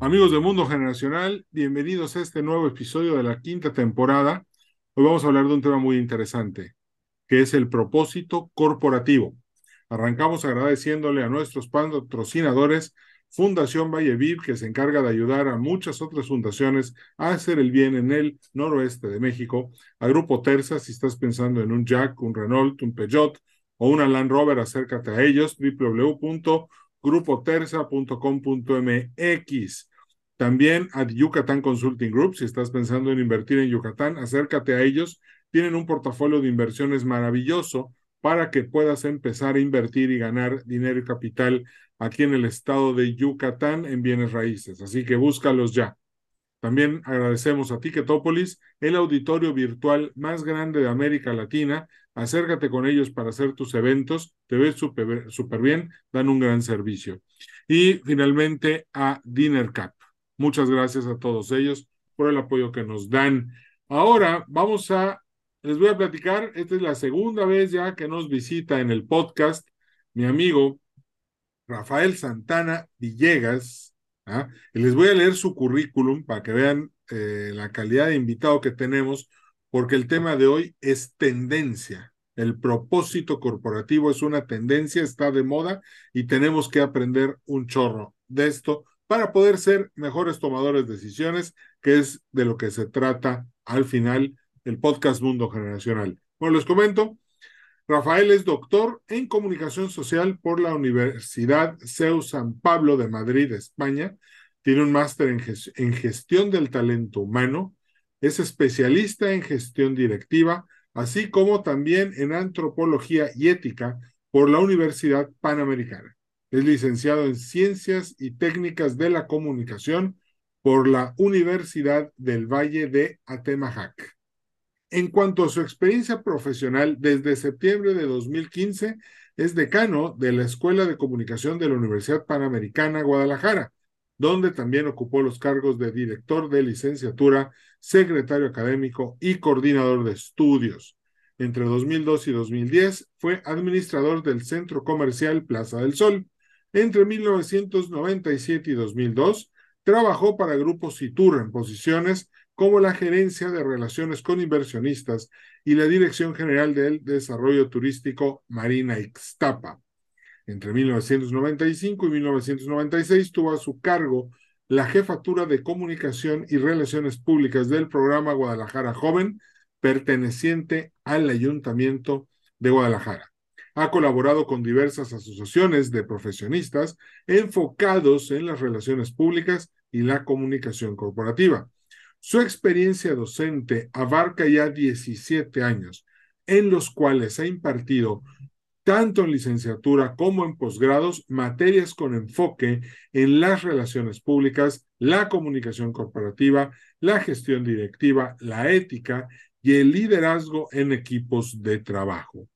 Amigos de Mundo Generacional, bienvenidos a este nuevo episodio de la quinta temporada. Hoy vamos a hablar de un tema muy interesante, que es el propósito corporativo. Arrancamos agradeciéndole a nuestros patrocinadores, Fundación Valleviv, que se encarga de ayudar a muchas otras fundaciones a hacer el bien en el noroeste de México, a Grupo Terza, si estás pensando en un Jack, un Renault, un Peugeot o una Land Rover, acércate a ellos, www.grupoterza.com.mx. También a Yucatán Consulting Group, si estás pensando en invertir en Yucatán, acércate a ellos. Tienen un portafolio de inversiones maravilloso para que puedas empezar a invertir y ganar dinero y capital aquí en el estado de Yucatán en bienes raíces. Así que búscalos ya. También agradecemos a Ticketopolis, el auditorio virtual más grande de América Latina. Acércate con ellos para hacer tus eventos. Te ves súper bien, dan un gran servicio. Y finalmente a Dinner Cap. Muchas gracias a todos ellos por el apoyo que nos dan. Ahora vamos a, les voy a platicar, esta es la segunda vez ya que nos visita en el podcast mi amigo Rafael Santana Villegas. ¿ah? Y les voy a leer su currículum para que vean eh, la calidad de invitado que tenemos, porque el tema de hoy es tendencia. El propósito corporativo es una tendencia, está de moda y tenemos que aprender un chorro de esto para poder ser mejores tomadores de decisiones, que es de lo que se trata al final el podcast Mundo Generacional. Bueno, les comento, Rafael es doctor en comunicación social por la Universidad CEU San Pablo de Madrid, España. Tiene un máster en, gestión del talento humano. Es especialista en gestión directiva, así como también en antropología y ética por la Universidad Panamericana. Es licenciado en Ciencias y Técnicas de la Comunicación por la Universidad del Valle de Atemajac. En cuanto a su experiencia profesional, desde septiembre de 2015 es decano de la Escuela de Comunicación de la Universidad Panamericana Guadalajara, donde también ocupó los cargos de director de licenciatura, secretario académico y coordinador de estudios. Entre 2002 y 2010 fue administrador del Centro Comercial Plaza del Sol, entre 1997 y 2002, trabajó para Grupo Citur en posiciones como la gerencia de relaciones con inversionistas y la Dirección General del Desarrollo Turístico Marina Ixtapa. Entre 1995 y 1996 tuvo a su cargo la jefatura de comunicación y relaciones públicas del programa Guadalajara Joven, perteneciente al Ayuntamiento de Guadalajara. Ha colaborado con diversas asociaciones de profesionistas enfocados en las relaciones públicas y la comunicación corporativa. Su experiencia docente abarca ya 17 años, en los cuales ha impartido tanto en licenciatura como en posgrados, materias con enfoque en las relaciones públicas, la comunicación corporativa, la gestión directiva, la ética y el liderazgo en equipos de trabajo.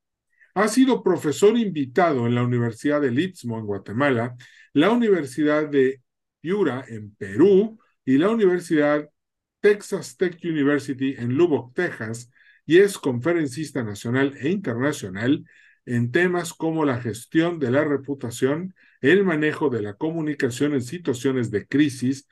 Ha sido profesor invitado en la Universidad del Istmo en Guatemala, la Universidad de Piura en Perú y la Universidad Texas Tech University en Lubbock, Texas, y es conferencista nacional e internacional en temas como la gestión de la reputación, el manejo de la comunicación en situaciones de crisis,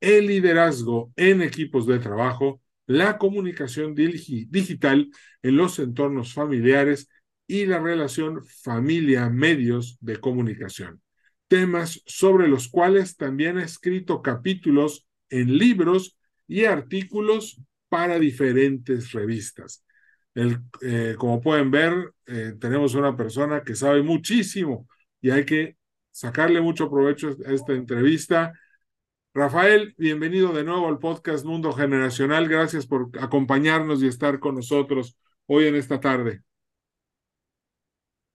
el liderazgo en equipos de trabajo, la comunicación digital en los entornos familiares y la relación familia-medios de comunicación, temas sobre los cuales también ha escrito capítulos en libros y artículos para diferentes revistas. El, eh, como pueden ver, eh, tenemos una persona que sabe muchísimo y hay que sacarle mucho provecho a esta entrevista. Rafael, bienvenido de nuevo al podcast Mundo Generacional. Gracias por acompañarnos y estar con nosotros hoy en esta tarde.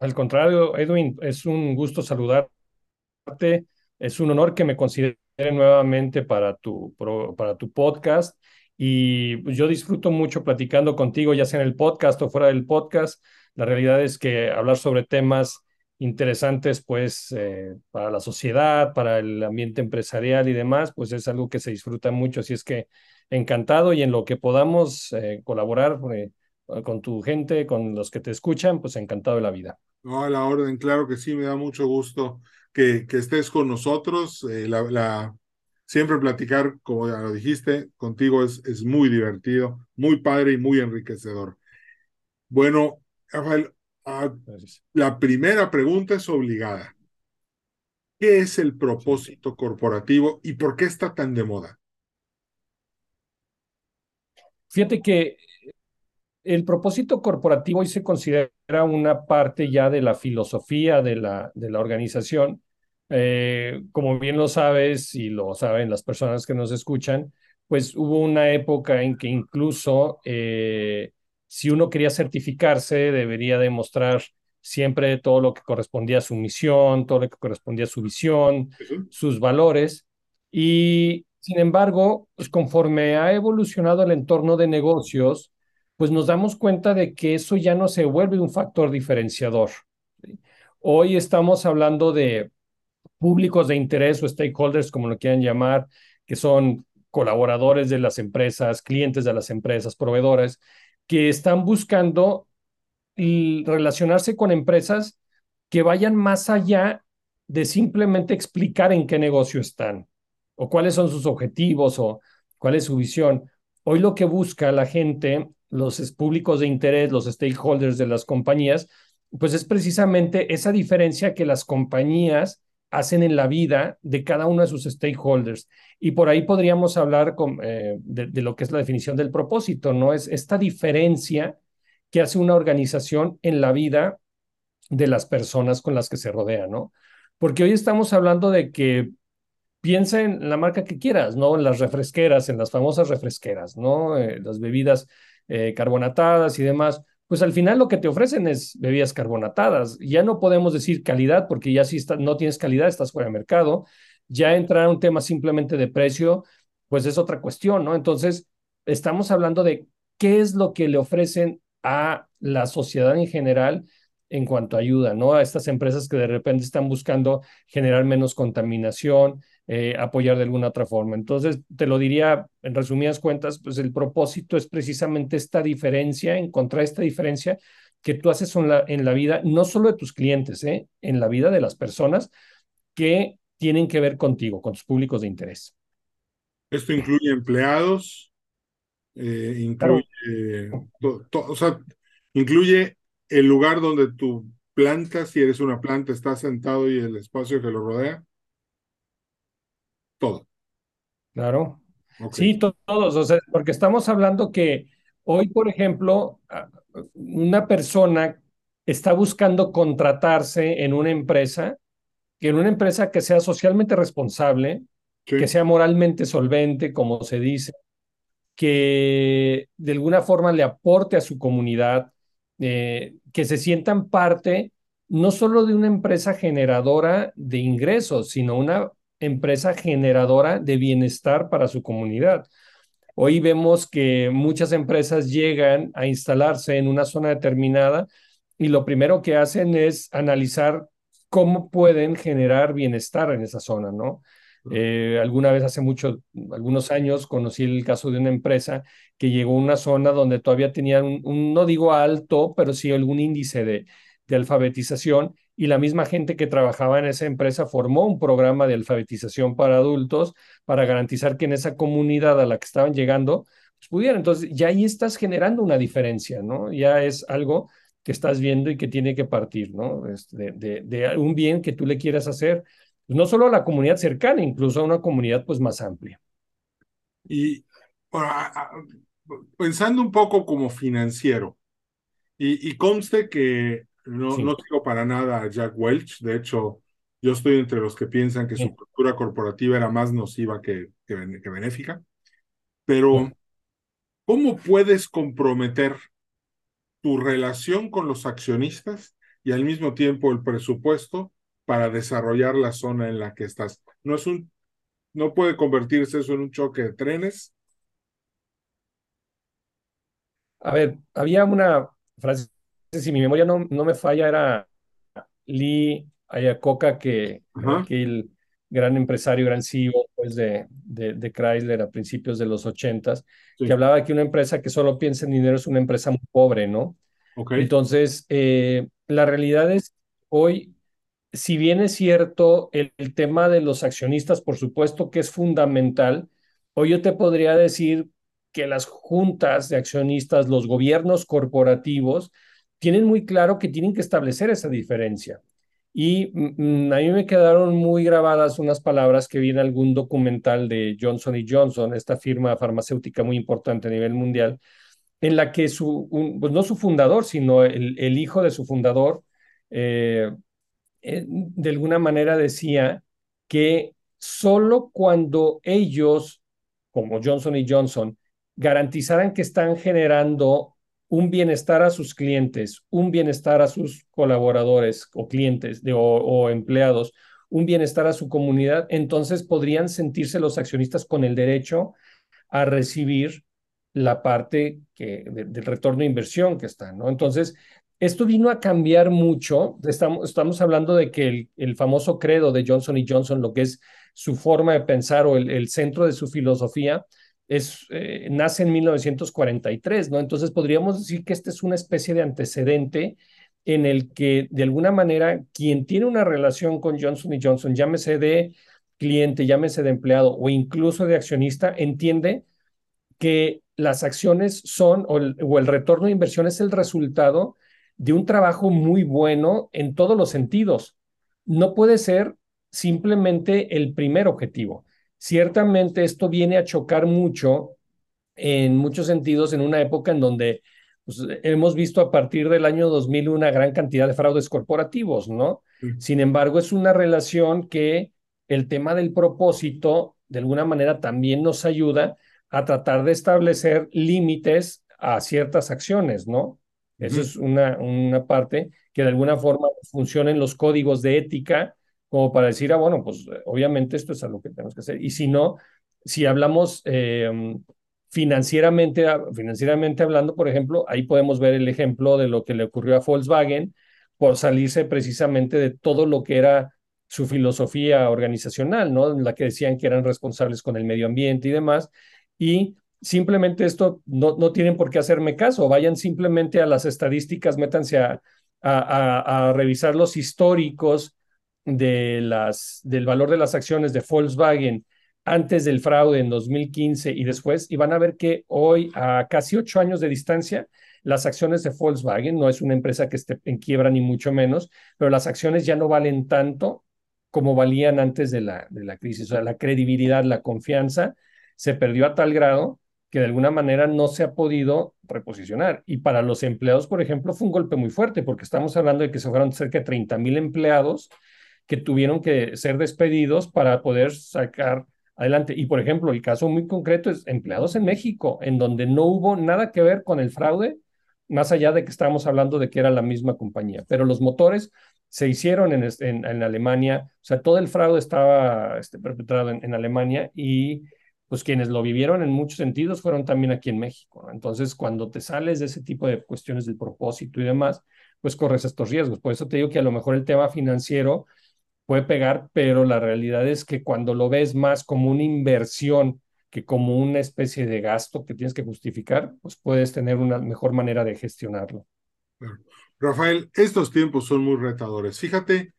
Al contrario, Edwin, es un gusto saludarte. Es un honor que me consideres nuevamente para tu, para tu podcast y yo disfruto mucho platicando contigo, ya sea en el podcast o fuera del podcast. La realidad es que hablar sobre temas interesantes, pues, eh, para la sociedad, para el ambiente empresarial y demás, pues es algo que se disfruta mucho. Así es que encantado y en lo que podamos eh, colaborar eh, con tu gente, con los que te escuchan, pues encantado de la vida. No, a la orden, claro que sí, me da mucho gusto que, que estés con nosotros. la, la, siempre platicar, como ya lo dijiste, contigo es, es muy divertido, muy padre y muy enriquecedor. Bueno, Rafael, la primera pregunta es obligada. ¿Qué es el propósito corporativo y por qué está tan de moda? Fíjate que el propósito corporativo hoy se considera una parte ya de la filosofía de la, de la organización. Eh, como bien lo sabes y lo saben las personas que nos escuchan, pues hubo una época en que incluso eh, si uno quería certificarse, debería demostrar siempre todo lo que correspondía a su misión, todo lo que correspondía a su visión, sus valores. Y sin embargo, pues conforme ha evolucionado el entorno de negocios, pues nos damos cuenta de que eso ya no se vuelve un factor diferenciador. Hoy estamos hablando de públicos de interés o stakeholders, como lo quieran llamar, que son colaboradores de las empresas, clientes de las empresas, proveedores, que están buscando relacionarse con empresas que vayan más allá de simplemente explicar en qué negocio están o cuáles son sus objetivos o cuál es su visión. Hoy lo que busca la gente, los públicos de interés, los stakeholders de las compañías, pues es precisamente esa diferencia que las compañías hacen en la vida de cada uno de sus stakeholders. Y por ahí podríamos hablar eh, de, lo que es la definición del propósito, ¿no? Es esta diferencia que hace una organización en la vida de las personas con las que se rodea, ¿no? Porque hoy estamos hablando de que piensa en la marca que quieras, ¿no? En las refresqueras, en las famosas refresqueras, ¿no? Eh, las bebidas eh, carbonatadas y demás pues al final lo que te ofrecen es bebidas carbonatadas. Ya no podemos decir calidad, porque ya si no tienes calidad, estás fuera de mercado. Ya entrar a un tema simplemente de precio, pues es otra cuestión, ¿no? Entonces, estamos hablando de qué es lo que le ofrecen a la sociedad en general en cuanto a ayuda, ¿no? A estas empresas que de repente están buscando generar menos contaminación, eh, apoyar de alguna otra forma. Entonces, te lo diría en resumidas cuentas, pues el propósito es precisamente esta diferencia, encontrar esta diferencia que tú haces en la, en la vida, no solo de tus clientes, ¿eh? en la vida de las personas que tienen que ver contigo, con tus públicos de interés. Esto incluye empleados, eh, incluye, o sea, incluye el lugar donde tu planta, si eres una planta, está sentado y el espacio que lo rodea todo. Claro. Sí, todos, o sea, porque estamos hablando que hoy, por ejemplo, una persona está buscando contratarse en una empresa, que en una empresa que sea socialmente responsable, que sea moralmente solvente, como se dice, que de alguna forma le aporte a su comunidad, eh, que se sientan parte no solo de una empresa generadora de ingresos, sino una empresa generadora de bienestar para su comunidad. Hoy vemos que muchas empresas llegan a instalarse en una zona determinada y lo primero que hacen es analizar cómo pueden generar bienestar en esa zona, ¿no? Eh, alguna vez hace mucho, algunos años, conocí el caso de una empresa que llegó a una zona donde todavía tenían un, no digo alto, pero sí algún índice de, de alfabetización y la misma gente que trabajaba en esa empresa formó un programa de alfabetización para adultos para garantizar que en esa comunidad a la que estaban llegando pues pudiera. Entonces, ya ahí estás generando una diferencia, ¿no? Ya es algo que estás viendo y que tiene que partir, ¿no? De, de, un bien que tú le quieras hacer, pues, no solo a la comunidad cercana, incluso a una comunidad pues más amplia. Y pensando un poco como financiero, y, y conste que no, no sigo para nada a Jack Welch. De hecho, yo estoy entre los que piensan que su cultura corporativa era más nociva que, que, benéfica. Pero, ¿cómo puedes comprometer tu relación con los accionistas y al mismo tiempo el presupuesto para desarrollar la zona en la que estás? No es un ¿No puede convertirse eso en un choque de trenes? A ver, había una frase, si mi memoria no, no me falla, era Lee Iacocca, que el gran empresario, gran CEO pues, de, de, Chrysler a principios de los ochentas, que hablaba de que una empresa que solo piensa en dinero es una empresa muy pobre, ¿no? Entonces, eh, la realidad es, hoy, si bien es cierto, el, el, tema de los accionistas, por supuesto que es fundamental, hoy yo te podría decir que las juntas de accionistas, los gobiernos corporativos, tienen muy claro que tienen que establecer esa diferencia. Y mm, mm, a mí me quedaron muy grabadas unas palabras que vi en algún documental de Johnson Johnson, esta firma farmacéutica muy importante a nivel mundial, en la que su, pues no su fundador, sino el, hijo de su fundador, eh, eh, de alguna manera decía que solo cuando ellos, como Johnson y Johnson, garantizaran que están generando un bienestar a sus clientes, un bienestar a sus colaboradores o clientes o, empleados, un bienestar a su comunidad, entonces podrían sentirse los accionistas con el derecho a recibir la parte que, del retorno de inversión que está, ¿no? Entonces, esto vino a cambiar mucho. Estamos, estamos hablando de que el, el, famoso credo de Johnson y Johnson, lo que es su forma de pensar o el, el centro de su filosofía, es, eh, nace en 1943, ¿no? Entonces podríamos decir que este es una especie de antecedente en el que de alguna manera quien tiene una relación con Johnson Johnson, llámese de cliente, llámese de empleado o incluso de accionista, entiende que las acciones son o el, o el retorno de inversión es el resultado de un trabajo muy bueno en todos los sentidos. No puede ser simplemente el primer objetivo. Ciertamente esto viene a chocar mucho en muchos sentidos en una época en donde pues, hemos visto a partir del año 2000 una gran cantidad de fraudes corporativos, ¿no? Sin embargo, es una relación que el tema del propósito, de alguna manera, también nos ayuda a tratar de establecer límites a ciertas acciones, ¿no? Esa es una, una parte que de alguna forma funcionen los códigos de ética como para decir, ah, bueno, pues eh, obviamente esto es algo que tenemos que hacer. Y si no, si hablamos em, financieramente, ah, financieramente hablando, por ejemplo, ahí podemos ver el ejemplo de lo que le ocurrió a Volkswagen por salirse precisamente de todo lo que era su filosofía organizacional, ¿no? En la que decían que eran responsables con el medio ambiente y demás. Y simplemente esto no, no tienen por qué hacerme caso, vayan simplemente a las estadísticas, métanse a, a, a revisar los históricos de las, del valor de las acciones de Volkswagen antes del fraude en 2015 y después, y van a ver que hoy, a casi ocho años de distancia, las acciones de Volkswagen, no es una empresa que esté en quiebra ni mucho menos, pero las acciones ya no valen tanto como valían antes de la, de la crisis. O sea, la credibilidad, la confianza se perdió a tal grado que de alguna manera no se ha podido reposicionar. Y para los empleados, por ejemplo, fue un golpe muy fuerte, porque estamos hablando de que se fueron cerca de 30 mil empleados que tuvieron que ser despedidos para poder sacar adelante. Y por ejemplo, el caso muy concreto es empleados en México, en donde no hubo nada que ver con el fraude, más allá de que estábamos hablando de que era la misma compañía. Pero los motores se hicieron en, en, Alemania, o sea, todo el fraude estaba este, perpetrado en, Alemania y pues quienes lo vivieron en muchos sentidos fueron también aquí en México. Entonces, cuando te sales de ese tipo de cuestiones del propósito y demás, pues corres estos riesgos. Por eso te digo que a lo mejor el tema financiero puede pegar, pero la realidad es que cuando lo ves más como una inversión que como una especie de gasto que tienes que justificar, pues puedes tener una mejor manera de gestionarlo. Rafael, estos tiempos son muy retadores. Fíjate,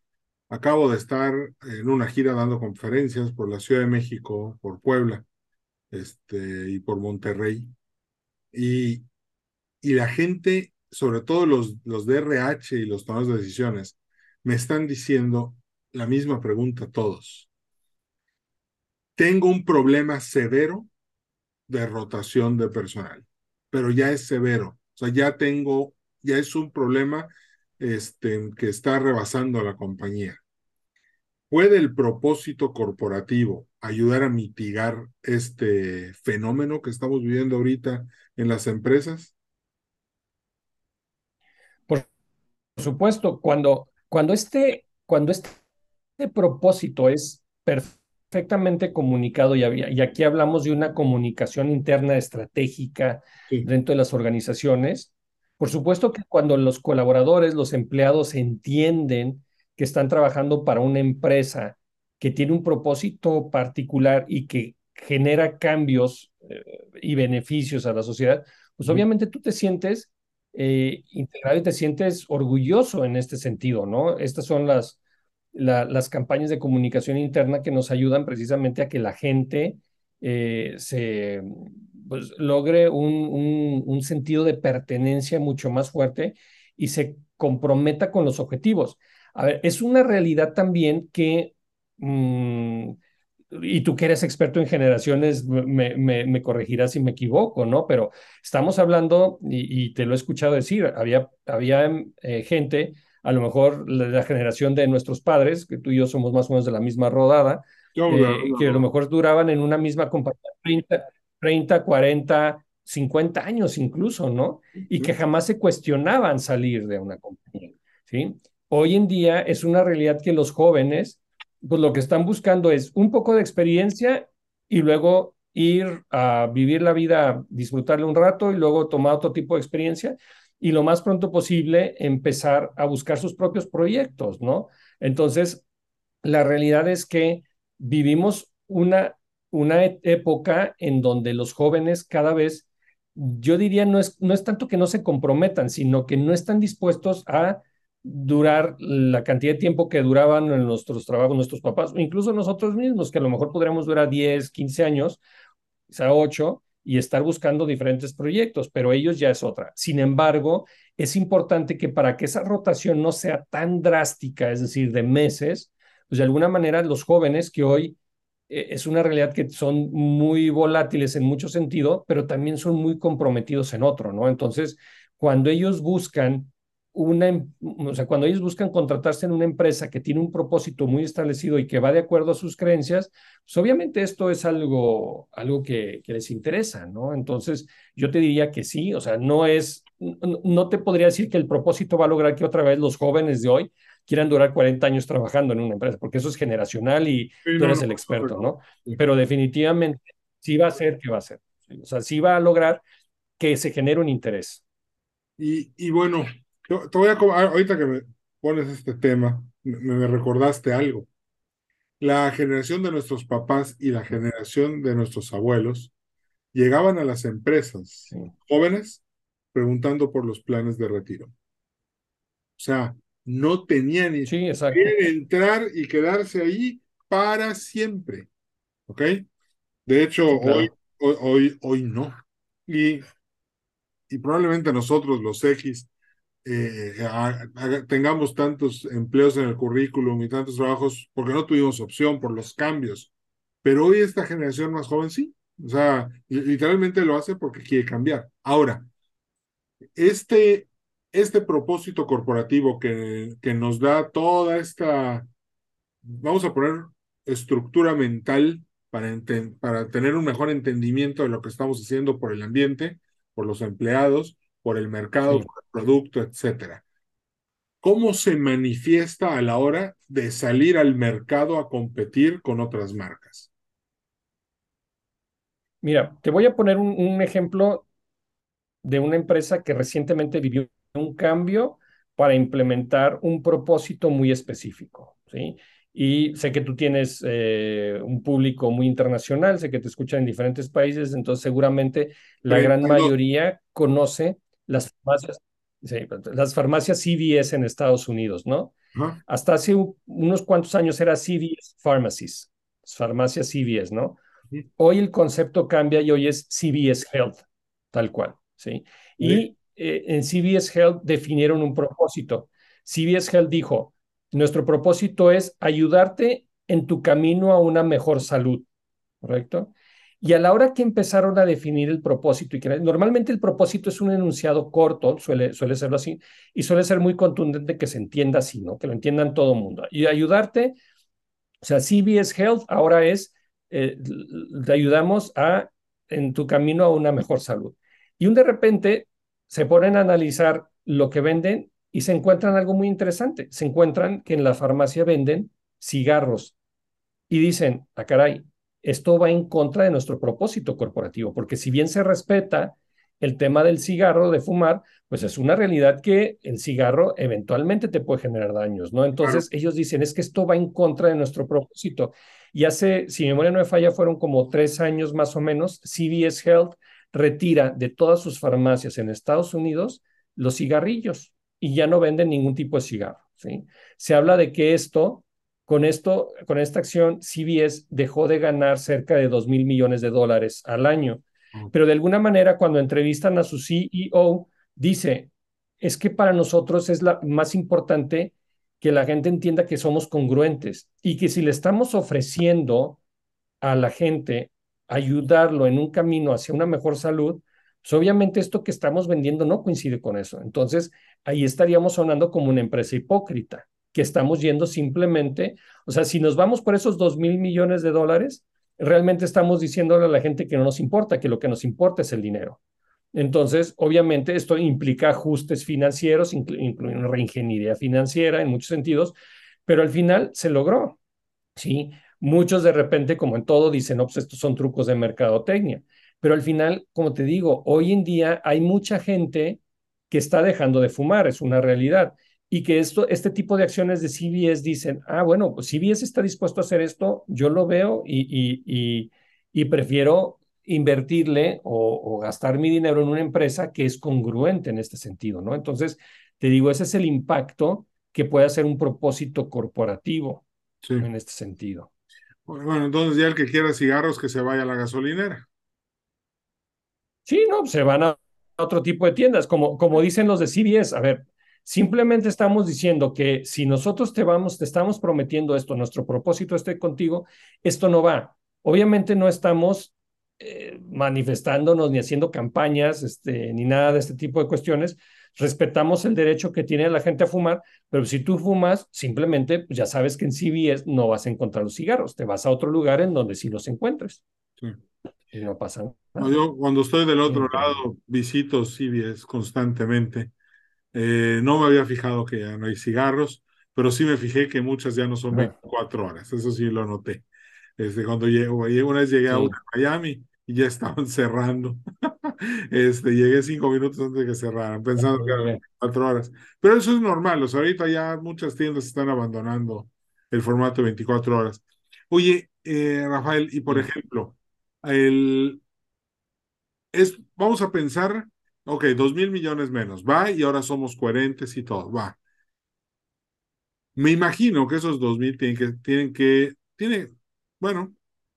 acabo de estar en una gira dando conferencias por la Ciudad de México, por Puebla, este, y por Monterrey. Y, y la gente, sobre todo los, los DRH y los tomadores de decisiones, me están diciendo, la misma pregunta a todos. Tengo un problema severo de rotación de personal, pero ya es severo. O sea, ya tengo, ya es un problema este, que está rebasando a la compañía. ¿Puede el propósito corporativo ayudar a mitigar este fenómeno que estamos viviendo ahorita en las empresas? Por supuesto, cuando, cuando, este, cuando este propósito es perfectamente comunicado y, y, aquí hablamos de una comunicación interna estratégica Sí. dentro de las organizaciones. Por supuesto que cuando los colaboradores, los empleados entienden que están trabajando para una empresa que tiene un propósito particular y que genera cambios eh, y beneficios a la sociedad, pues obviamente tú te sientes eh, integrado y te sientes orgulloso en este sentido, ¿no? Estas son las, la- las campañas de comunicación interna que nos ayudan precisamente a que la gente eh, se pues, logre un, un- sentido de pertenencia mucho más fuerte y se comprometa con los objetivos. A ver, es una realidad también que, mm, y tú que eres experto en generaciones, me, me- corregirás si me equivoco, ¿no? Pero estamos hablando, y, y te lo he escuchado decir, había, había eh, gente a lo mejor la, la generación de nuestros padres, que tú y yo somos más o menos de la misma rodada, la- eh, que a lo mejor duraban en una misma compañía 30, 30, 40, 50 años incluso, ¿no? Y que jamás se cuestionaban salir de una compañía, ¿sí? Hoy en día es una realidad que los jóvenes, pues lo que están buscando es un poco de experiencia y luego ir a vivir la vida, disfrutarle un rato y luego tomar otro tipo de experiencia y lo más pronto posible empezar a buscar sus propios proyectos, ¿no? Entonces, la realidad es que vivimos una, una e- época en donde los jóvenes cada vez, yo diría, no es, no es tanto que no se comprometan, sino que no están dispuestos a durar la cantidad de tiempo que duraban en nuestros trabajos, nuestros papás, o incluso nosotros mismos, que a lo mejor podríamos durar 10, 15 años, quizá 8, y estar buscando diferentes proyectos, pero ellos ya es otra. Sin embargo, es importante que para que esa rotación no sea tan drástica, es decir, de meses, pues de alguna manera los jóvenes que hoy eh, es una realidad que son muy volátiles en mucho sentido, pero también son muy comprometidos en otro, ¿no? Entonces, cuando ellos buscan una, em- o sea, cuando ellos buscan contratarse en una empresa que tiene un propósito muy establecido y que va de acuerdo a sus creencias, pues obviamente esto es algo, algo que, que les interesa, ¿no? Entonces, yo te diría que sí, o sea, no es, no, no te podría decir que el propósito va a lograr que otra vez los jóvenes de hoy quieran durar 40 años trabajando en una empresa, porque eso es generacional y Sí, tú eres no, el experto, ¿no? Pero definitivamente sí va a ser que va a ser. O sea, sí va a lograr que se genere un interés. Y, y bueno, te, te voy a, ah, ahorita que me pones este tema, me, me recordaste algo. La generación de nuestros papás y la generación de nuestros abuelos llegaban a las empresas Sí, jóvenes preguntando por los planes de retiro. O sea, no tenían ni sí entrar y quedarse ahí para siempre. ¿Ok? De hecho, Sí, claro. hoy, hoy, hoy, hoy no. Y, y probablemente nosotros, los X, eh, ha- haga- tengamos tantos empleos en el currículum y tantos trabajos porque no tuvimos opción por los cambios. Pero hoy esta generación más joven sí. O sea, li- literalmente lo hace porque quiere cambiar. Ahora, este, este propósito corporativo que, que nos da toda esta, vamos a poner estructura mental para, para tener un mejor entendimiento de lo que estamos haciendo por el ambiente, por los empleados, por el mercado, Sí. por el producto, etcétera. ¿Cómo se manifiesta a la hora de salir al mercado a competir con otras marcas? Mira, te voy a poner un, un ejemplo de una empresa que recientemente vivió un cambio para implementar un propósito muy específico, ¿sí? Y sé que tú tienes eh, un público muy internacional, sé que te escuchan en diferentes países, entonces seguramente la gran 32. mayoría conoce las farmacias, sí, las farmacias CVS en Estados Unidos, ¿no? Hasta hace un- unos cuantos años era CVS Pharmacies, farmacias CVS, ¿no? Hoy el concepto cambia y hoy es CVS Health, tal cual, ¿sí? Y eh, en CVS Health definieron un propósito. CVS Health dijo, nuestro propósito es ayudarte en tu camino a una mejor salud, ¿correcto? Y a la hora que empezaron a definir el propósito, y que normalmente el propósito es un enunciado corto, suele, suele serlo así, y suele ser muy contundente que se entienda así, ¿no? Que lo entiendan todo el mundo. Y ayudarte, o sea, CVS Health ahora es, eh, te ayudamos a, en tu camino a una mejor salud. Y de repente se ponen a analizar lo que venden y se encuentran algo muy interesante. Se encuentran que en la farmacia venden cigarros y dicen, ah, caray, esto va en contra de nuestro propósito corporativo, porque si bien se respeta el tema del cigarro, de fumar, pues es una realidad que el cigarro eventualmente te puede generar daños, ¿no? Entonces ellos dicen, es que esto va en contra de nuestro propósito. Y hace, si mi memoria no me falla, fueron como tres años más o menos, CVS Health retira de todas sus farmacias en Estados Unidos los cigarrillos y ya no venden ningún tipo de cigarro, ¿sí? Se habla de que esto con esto, con esta acción, CBS dejó de ganar cerca de 2 mil millones de dólares al año. Pero de alguna manera, cuando entrevistan a su CEO, dice, es que para nosotros es la más importante que la gente entienda que somos congruentes y que si le estamos ofreciendo a la gente ayudarlo en un camino hacia una mejor salud, pues obviamente esto que estamos vendiendo no coincide con eso. Entonces, ahí estaríamos sonando como una empresa hipócrita que estamos yendo simplemente, o sea, si nos vamos por esos dos mil millones de dólares, realmente estamos diciéndole a la gente que no nos importa, que lo que nos importa es el dinero. Entonces, obviamente, esto implica ajustes financieros, incluyendo reingeniería financiera en muchos sentidos, pero al final se logró. ¿sí? Muchos de repente, como en todo, dicen, no, pues estos son trucos de mercadotecnia. Pero al final, como te digo, hoy en día hay mucha gente que está dejando de fumar, es una realidad y que esto, este tipo de acciones de CBS dicen, ah, bueno, pues CBS está dispuesto a hacer esto, yo lo veo y, y, y, prefiero invertirle o, gastar mi dinero en una empresa que es congruente en este sentido, ¿no? Entonces, te digo, ese es el impacto que puede hacer un propósito corporativo en este sentido. Bueno, entonces ya el que quiera cigarros que se vaya a la gasolinera. Sí, no, se van a otro tipo de tiendas, como, como dicen los de CBS, a ver, Simplemente estamos diciendo que si nosotros te vamos, te estamos prometiendo esto, nuestro propósito esté contigo, esto no va. Obviamente no estamos eh, manifestándonos ni haciendo campañas, este, ni nada de este tipo de cuestiones. Respetamos el derecho que tiene la gente a fumar, pero si tú fumas, simplemente pues, ya sabes que en CBS no vas a encontrar los cigarros, te vas a otro lugar en donde sí los encuentres. Sí. Y no pasa nada. yo cuando estoy del otro lado visito CBS constantemente eh, no me había fijado que ya no hay cigarros, pero sí me fijé que muchas ya no son 24 horas, eso sí lo noté. Este, cuando llego, una vez llegué a Miami y ya estaban cerrando. este, llegué cinco minutos antes de que cerraran, pensando que eran 24 horas. Pero eso es normal, o sea, ahorita ya muchas tiendas están abandonando el formato de 24 horas. Oye, eh, Rafael, y por ejemplo, el, es, vamos a pensar Ok, dos mil millones menos, va, y ahora somos coherentes y todo, va. Me imagino que esos dos mil tienen que, tienen que, tienen, bueno,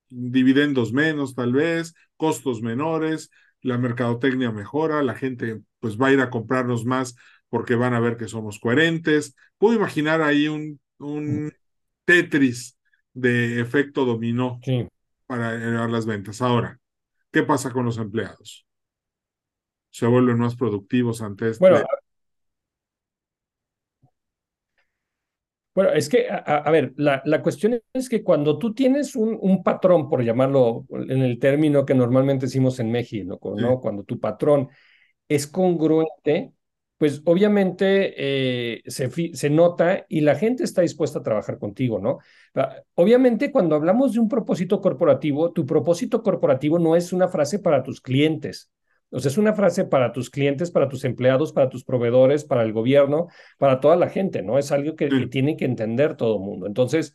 dividendos menos tal vez, costos menores, la mercadotecnia mejora, la gente pues va a ir a comprarnos más porque van a ver que somos coherentes. Puedo imaginar ahí un, un Tetris de efecto dominó para elevar las ventas. Ahora, ¿qué pasa con los empleados? Se vuelven más productivos ante este. Bueno, bueno es que, a, ver, la, la, cuestión es que cuando tú tienes un, un, patrón, por llamarlo en el término que normalmente decimos en México, ¿no? Cuando tu patrón es congruente, pues obviamente eh, se, se, nota y la gente está dispuesta a trabajar contigo, ¿no? Obviamente cuando hablamos de un propósito corporativo, tu propósito corporativo no es una frase para tus clientes, o sea, es una frase para tus clientes, para tus empleados, para tus proveedores, para el gobierno, para toda la gente, ¿no? Es algo que, tiene que entender todo el mundo. Entonces,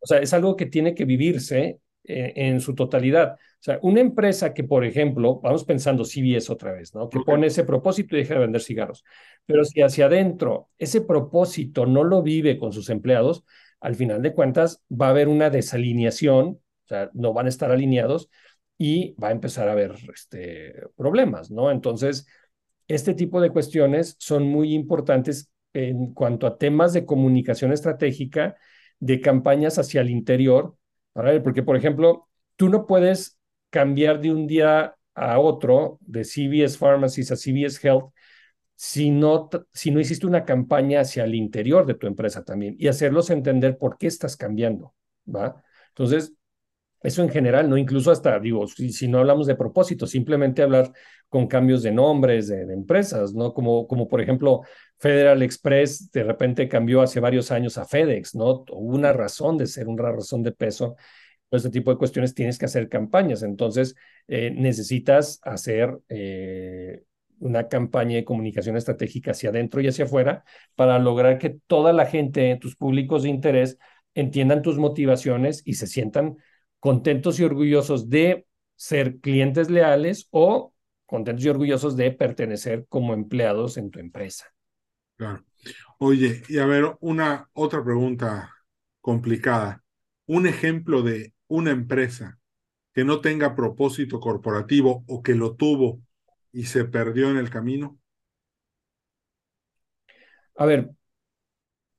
o sea, es algo que tiene que vivirse eh, en su totalidad. O sea, una empresa que, por ejemplo, vamos pensando CBS otra vez, ¿no? Que pone ese propósito y deja de vender cigarros. Pero si hacia adentro ese propósito no lo vive con sus empleados, al final de cuentas va a haber una desalineación, o sea, no van a estar alineados y va a empezar a haber este, problemas, ¿no? Entonces, este tipo de cuestiones son muy importantes en cuanto a temas de comunicación estratégica, de campañas hacia el interior, porque, por ejemplo, tú no puedes cambiar de un día a otro de CVS Pharmacies a CVS Health si no, si no hiciste una campaña hacia el interior de tu empresa también y hacerlos entender por qué estás cambiando, ¿va? Entonces, Eso en general, ¿no? Incluso hasta, digo, si, no hablamos de propósito, simplemente hablar con cambios de nombres de, empresas, ¿no? Como, como por ejemplo Federal Express de repente cambió hace varios años a FedEx, ¿no? Hubo una razón de ser, una razón de peso. Todo este tipo de cuestiones tienes que hacer campañas. Entonces, eh, necesitas hacer eh, una campaña de comunicación estratégica hacia adentro y hacia afuera para lograr que toda la gente, tus públicos de interés, entiendan tus motivaciones y se sientan contentos y orgullosos de ser clientes leales o contentos y orgullosos de pertenecer como empleados en tu empresa. Claro. Oye, y a ver, una otra pregunta complicada. Un ejemplo de una empresa que no tenga propósito corporativo o que lo tuvo y se perdió en el camino. A ver,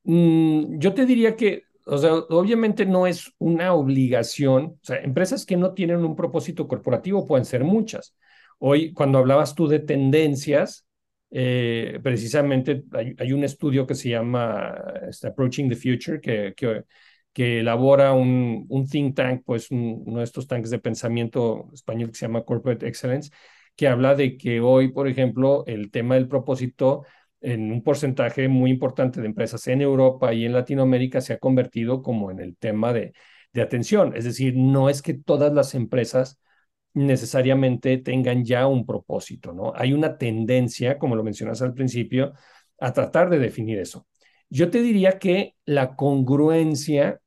mm, yo te diría que o sea, obviamente no es una obligación. O sea, empresas que no tienen un propósito corporativo pueden ser muchas. Hoy, cuando hablabas tú de tendencias, eh, precisamente hay, un estudio que se llama este, Approaching the Future, que, que, elabora un, un, think tank, pues uno de estos tanques de pensamiento español que se llama Corporate Excellence, que habla de que hoy, por ejemplo, el tema del propósito en un porcentaje muy importante de empresas en Europa y en Latinoamérica se ha convertido como en el tema de, de atención. Es decir, no es que todas las empresas necesariamente tengan ya un propósito, ¿no? Hay una tendencia, como lo mencionas al principio, a tratar de definir eso. Yo te diría que la congruencia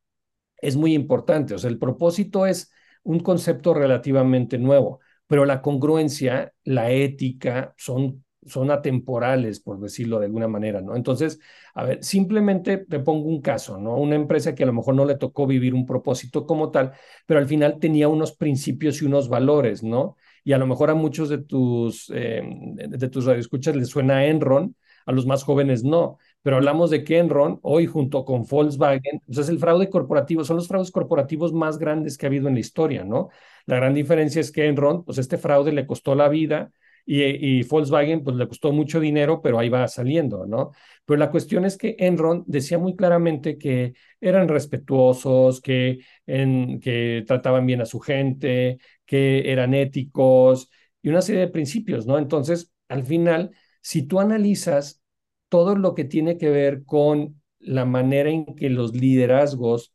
es muy importante, o sea, el propósito es un concepto relativamente nuevo, pero la congruencia, la ética son son atemporales, por decirlo de alguna manera, ¿no? Entonces, a ver, simplemente te pongo un caso, ¿no? Una empresa que a lo mejor no le tocó vivir un propósito como tal, pero al final tenía unos principios y unos valores, ¿no? Y a lo mejor a muchos de tus, eh, de tus radioescuchas les suena Enron, a los más jóvenes no, pero hablamos de que Enron hoy junto con Volkswagen, pues es el fraude corporativo, son los fraudes corporativos más grandes que ha habido en la historia, ¿no? La gran diferencia es que Enron, pues este fraude le costó la vida y, Volkswagen pues le costó mucho dinero, pero ahí va saliendo, ¿no? Pero la cuestión es que Enron decía muy claramente que eran respetuosos, que, en, que trataban bien a su gente, que eran éticos y una serie de principios, ¿no? Entonces, al final, si tú analizas todo lo que tiene que ver con la manera en que los liderazgos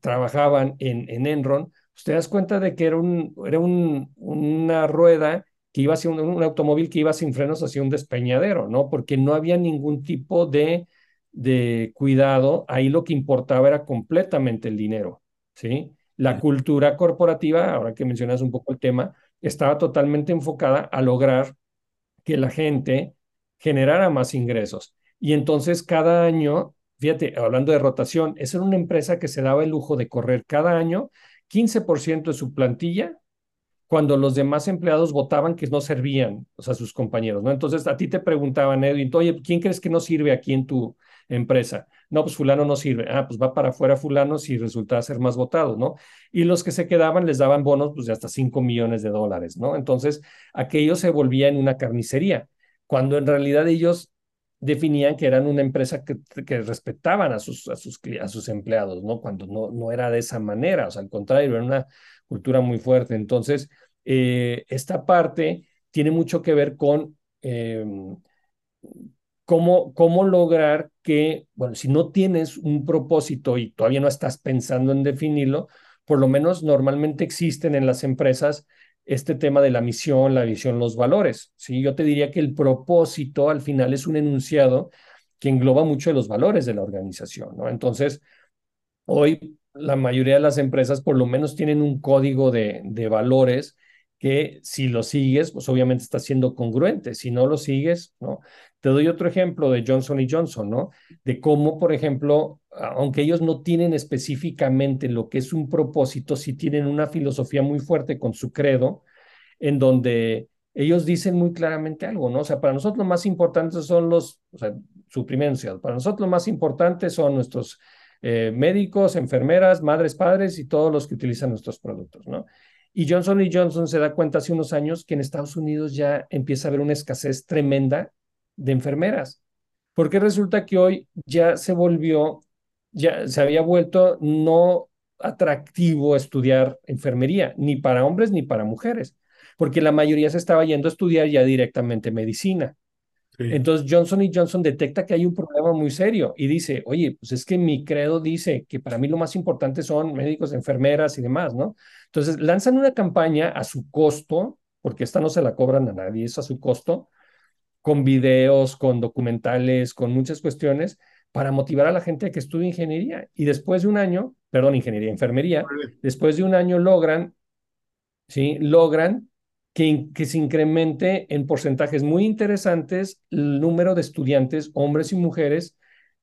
trabajaban en, en Enron, pues te das cuenta de que era, un, era un, una rueda que iba hacia un, automóvil que iba sin frenos hacia un despeñadero, ¿no? Porque no había ningún tipo de, de cuidado. Ahí lo que importaba era completamente el dinero, ¿sí? La cultura corporativa, ahora que mencionas un poco el tema, estaba totalmente enfocada a lograr que la gente generara más ingresos. Y entonces cada año, fíjate, hablando de rotación, esa era una empresa que se daba el lujo de correr cada año 15% de su plantilla cuando los demás empleados votaban que no servían, o sea, sus compañeros, ¿no? Entonces a ti te preguntaban, Edwin, oye, ¿quién crees que no sirve aquí en tu empresa? No, pues fulano no sirve. Ah, pues va para afuera fulano si resulta ser más votado, ¿no? Y los que se quedaban les daban bonos pues de hasta 5 millones de dólares, ¿no? Entonces aquello se volvía en una carnicería, cuando en realidad ellos definían que eran una empresa que, que respetaban a sus, a, sus, a sus empleados, ¿no? Cuando no, no era de esa manera, o sea, al contrario, era una cultura muy fuerte. Entonces, eh, esta parte tiene mucho que ver con em, cómo, cómo lograr que, bueno, si no tienes un propósito y todavía no estás pensando en definirlo, por lo menos normalmente existen en las empresas este tema de la misión, la visión, los valores. ¿sí? Yo te diría que el propósito al final es un enunciado que engloba mucho de los valores de la organización. ¿no? Entonces, hoy la mayoría de las empresas por lo menos tienen un código de, de valores que si lo sigues, pues obviamente está siendo congruente. Si no lo sigues, ¿no? Te doy otro ejemplo de Johnson y Johnson, ¿no? De cómo, por ejemplo, aunque ellos no tienen específicamente lo que es un propósito, sí tienen una filosofía muy fuerte con su credo, en donde ellos dicen muy claramente algo, ¿no? O sea, para nosotros lo más importante son los, o sea, su primer para nosotros lo más importante son nuestros eh, médicos, enfermeras, madres, padres y todos los que utilizan nuestros productos, ¿no? Y Johnson Johnson se da cuenta hace unos años que en Estados Unidos ya empieza a haber una escasez tremenda de enfermeras, porque resulta que hoy ya se volvió, ya se había vuelto no atractivo estudiar enfermería, ni para hombres ni para mujeres, porque la mayoría se estaba yendo a estudiar ya directamente medicina. Entonces Johnson y Johnson detecta que hay un problema muy serio y dice, oye, pues es que mi credo dice que para mí lo más importante son médicos, enfermeras y demás, ¿no? Entonces lanzan una campaña a su costo, porque esta no se la cobran a nadie, es a su costo, con videos, con documentales, con muchas cuestiones, para motivar a la gente a que estudie ingeniería. Y después de un año, perdón, ingeniería, enfermería, después de un año logran, ¿sí? Logran que, que, se incremente en porcentajes muy interesantes el número de estudiantes, hombres y mujeres,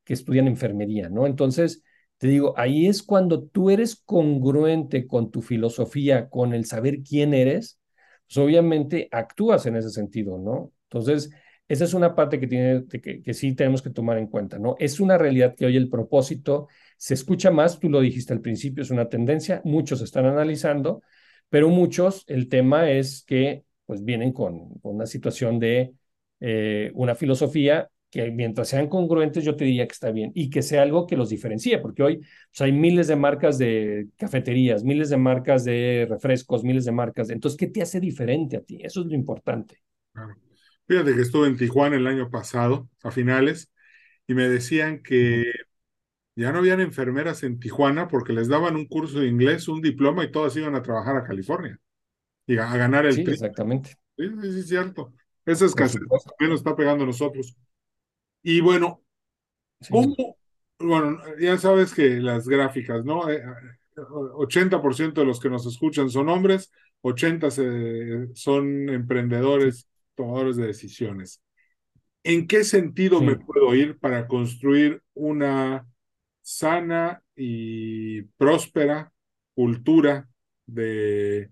que estudian enfermería, ¿no? Entonces, te digo, ahí es cuando tú eres congruente con tu filosofía, con el saber quién eres, pues obviamente actúas en ese sentido, ¿no? Entonces, esa es una parte que, tiene, que, sí tenemos que tomar en cuenta, ¿no? Es una realidad que hoy el propósito se escucha más, tú lo dijiste al principio, es una tendencia, muchos están analizando, pero muchos, el tema es que pues vienen con, una situación de eh, una filosofía que mientras sean congruentes yo te diría que está bien y que sea algo que los diferencie, porque hoy pues, hay miles de marcas de cafeterías, miles de marcas de refrescos, miles de marcas. entonces, ¿qué te hace diferente a ti? Eso es lo importante. Fíjate que estuve en Tijuana el año pasado, a finales, y me decían que ya no habían enfermeras en Tijuana porque les daban un curso de inglés, un diploma y todas iban a trabajar a California y a, ganar el Sí, exactamente. Sí, sí, es cierto. Esa escasez también nos está pegando a nosotros. Y bueno, ¿cómo? Bueno, ya sabes que las gráficas, ¿no? 80% eh, de los que nos escuchan son hombres, 80% son emprendedores tomadores de decisiones. ¿En qué sentido me puedo ir para construir una sana y próspera cultura de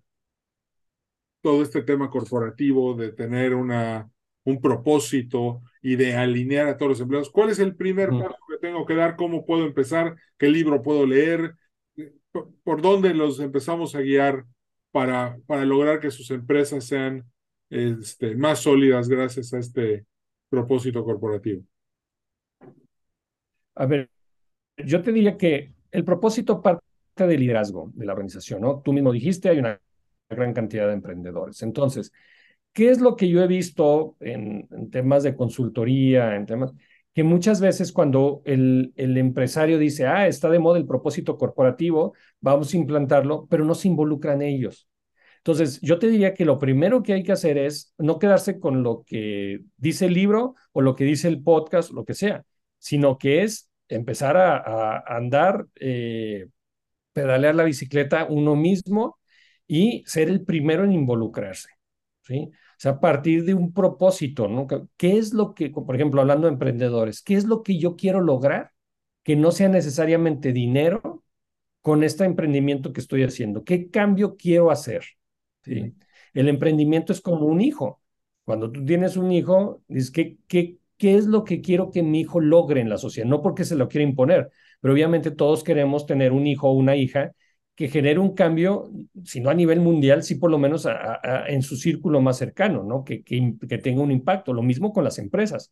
todo este tema corporativo, de tener una, un propósito y de alinear a todos los empleados? ¿Cuál es el primer paso que tengo que dar? ¿Cómo puedo empezar? ¿Qué libro puedo leer? ¿Por, dónde los empezamos a guiar para, para lograr que sus empresas sean este, más sólidas gracias a este propósito corporativo? A ver, yo te diría que el propósito parte del liderazgo de la organización, ¿no? Tú mismo dijiste, hay una gran cantidad de emprendedores. Entonces, ¿qué es lo que yo he visto en, temas de consultoría, en temas que muchas veces cuando el, el empresario dice, ah, está de moda el propósito corporativo, vamos a implantarlo, pero no se involucran ellos. Entonces, yo te diría que lo primero que hay que hacer es no quedarse con lo que dice el libro o lo que dice el podcast, lo que sea, sino que es empezar a, andar, eh, pedalear la bicicleta uno mismo y ser el primero en involucrarse, ¿sí? O sea, a partir de un propósito, ¿no? ¿Qué es lo que, por ejemplo, hablando de emprendedores, qué es lo que yo quiero lograr que no sea necesariamente dinero con este emprendimiento que estoy haciendo? ¿Qué cambio quiero hacer? ¿Sí? El emprendimiento es como un hijo. Cuando tú tienes un hijo, dices, ¿qué, qué, qué es lo que quiero que mi hijo logre en la sociedad? No porque se lo quiera imponer, pero obviamente todos queremos tener un hijo o una hija que genere un cambio, si no a nivel mundial, sí por lo menos en su círculo más cercano, ¿no? Que, que, que tenga un impacto. Lo mismo con las empresas.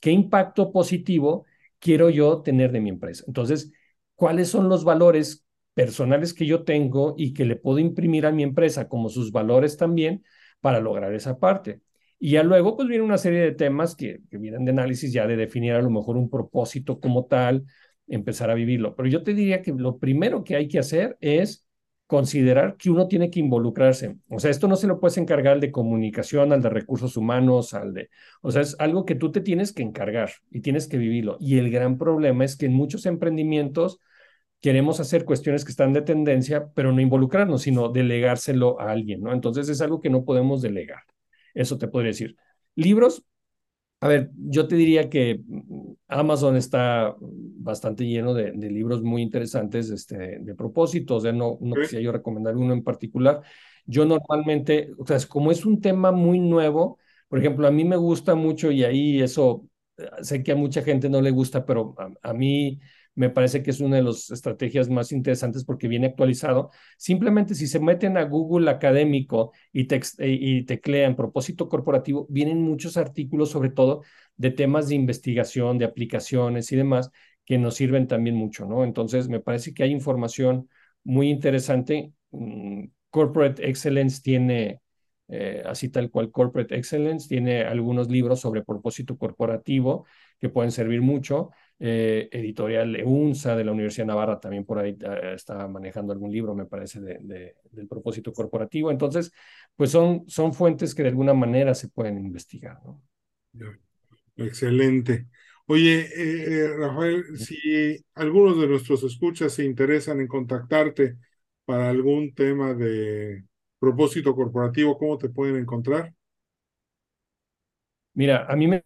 ¿Qué impacto positivo quiero yo tener de mi empresa? Entonces, ¿cuáles son los valores personales que yo tengo y que le puedo imprimir a mi empresa como sus valores también para lograr esa parte. Y ya luego pues viene una serie de temas que, que vienen de análisis ya de definir a lo mejor un propósito como tal, empezar a vivirlo. Pero yo te diría que lo primero que hay que hacer es considerar que uno tiene que involucrarse. O sea, esto no se lo puedes encargar al de comunicación, al de recursos humanos, al de... O sea, es algo que tú te tienes que encargar y tienes que vivirlo. Y el gran problema es que en muchos emprendimientos queremos hacer cuestiones que están de tendencia, pero no involucrarnos, sino delegárselo a alguien, ¿no? Entonces es algo que no podemos delegar. Eso te podría decir. Libros, a ver, yo te diría que mm, Amazon está bastante lleno de, libros muy interesantes este, de propósito, o sea, no, no quisiera yo recomendar uno en particular. Yo normalmente, o sea, como es un tema muy nuevo, por ejemplo, a mí me gusta mucho y ahí eso, eh, sé que a mucha gente no le gusta, pero a mí me parece que es una de las estrategias más interesantes porque viene actualizado. Simplemente si se meten a Google académico y, y teclean propósito corporativo, vienen muchos artículos sobre todo de temas de investigación, de aplicaciones y demás que nos sirven también mucho, ¿no? Entonces, me parece que hay información muy interesante. Mm, Corporate Excellence tiene, eh, así tal cual Corporate Excellence, tiene algunos libros sobre propósito corporativo que pueden servir mucho. Eh, editorial EUNSA de la Universidad de Navarra también por ahí eh, está manejando algún libro, me parece, de, del propósito corporativo. Entonces, pues son, son fuentes que de alguna manera se pueden investigar. ¿no? Excelente. Oye, eh, Rafael, si algunos de nuestros escuchas se interesan en contactarte para algún tema de propósito corporativo, ¿cómo te pueden encontrar? Mira, a mí me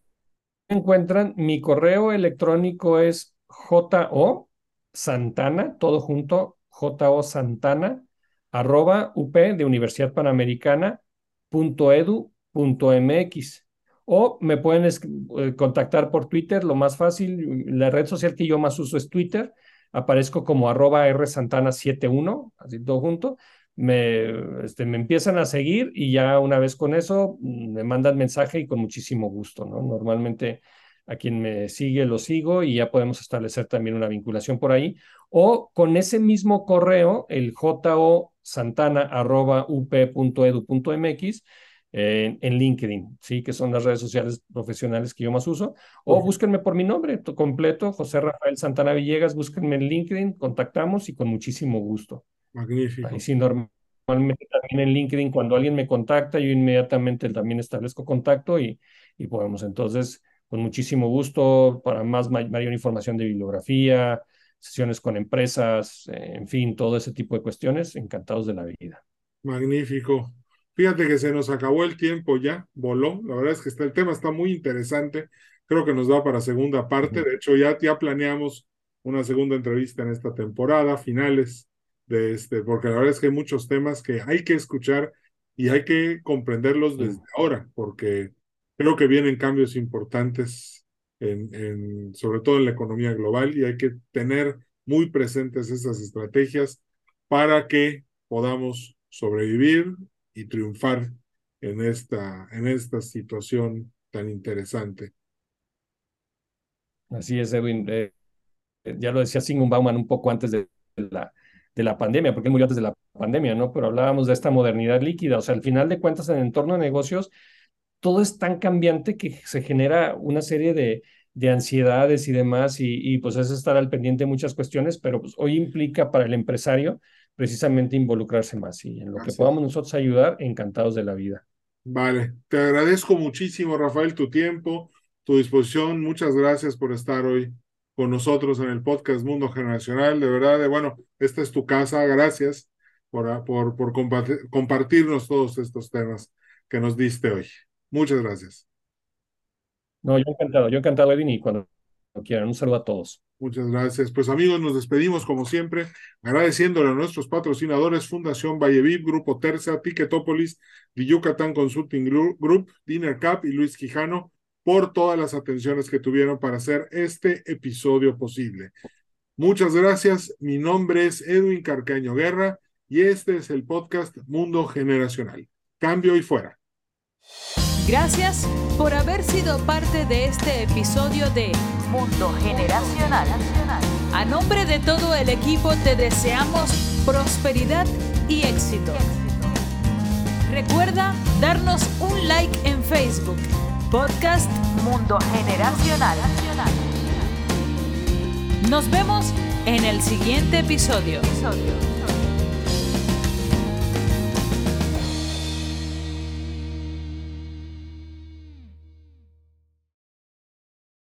encuentran, mi correo electrónico es jo santana, todo junto, jo santana, arroba up de Universidad Panamericana punto edu punto mx. O me pueden eh, contactar por Twitter, lo más fácil, la red social que yo más uso es Twitter, aparezco como arroba rsantana71, así todo junto, me, este, me empiezan a seguir y ya una vez con eso mm, me mandan mensaje y con muchísimo gusto, ¿no? Normalmente a quien me sigue lo sigo y ya podemos establecer también una vinculación por ahí. O con ese mismo correo, el josantana.up.edu.mx, en, en, LinkedIn, ¿sí? que son las redes sociales profesionales que yo más uso. O búsquenme por mi nombre completo, José Rafael Santana Villegas, búsquenme en LinkedIn, contactamos y con muchísimo gusto. Magnífico. Y sí, normalmente también en LinkedIn, cuando alguien me contacta, yo inmediatamente también establezco contacto y, y podemos entonces, con muchísimo gusto, para más mayor información de bibliografía, sesiones con empresas, en fin, todo ese tipo de cuestiones, encantados de la vida. Magnífico. Fíjate que se nos acabó el tiempo ya, voló. La verdad es que está, el tema está muy interesante. Creo que nos da para segunda parte. De hecho, ya, ya planeamos una segunda entrevista en esta temporada, finales de este, porque la verdad es que hay muchos temas que hay que escuchar y hay que comprenderlos desde ahora, porque creo que vienen cambios importantes, en, en, sobre todo en la economía global, y hay que tener muy presentes esas estrategias para que podamos sobrevivir y triunfar en esta, en esta situación tan interesante. Así es, Edwin. Eh, ya lo decía Sigmund Bauman un poco antes de la, de la pandemia, porque él murió antes de la pandemia, ¿no? Pero hablábamos de esta modernidad líquida. O sea, al final de cuentas, en el entorno de negocios, todo es tan cambiante que se genera una serie de, de ansiedades y demás, y, y, pues es estar al pendiente de muchas cuestiones, pero pues hoy implica para el empresario precisamente involucrarse más y en lo que podamos nosotros ayudar, encantados de la vida. Vale, te agradezco muchísimo, Rafael, tu tiempo, tu disposición. Muchas gracias por estar hoy con nosotros en el podcast Mundo Generacional. De verdad, de, bueno, esta es tu casa. Gracias por, por, por compartirnos todos estos temas que nos diste hoy. Muchas gracias. No, yo encantado, yo encantado, Edwin, y cuando quieran. Un saludo a todos. Muchas gracias. Pues amigos, nos despedimos como siempre, agradeciéndole a nuestros patrocinadores, Fundación Valleviv, Grupo Terza, Ticketopolis, The Yucatán Consulting Group, Dinner Cap y Luis Quijano por todas las atenciones que tuvieron para hacer este episodio posible. Muchas gracias. Mi nombre es Edwin Carcaño Guerra y este es el podcast Mundo Generacional. Cambio y fuera. Gracias por haber sido parte de este episodio de Mundo Generacional. A nombre de todo el equipo te deseamos prosperidad y éxito. Recuerda darnos un like en Facebook, Podcast Mundo Generacional. Nos vemos en el siguiente episodio.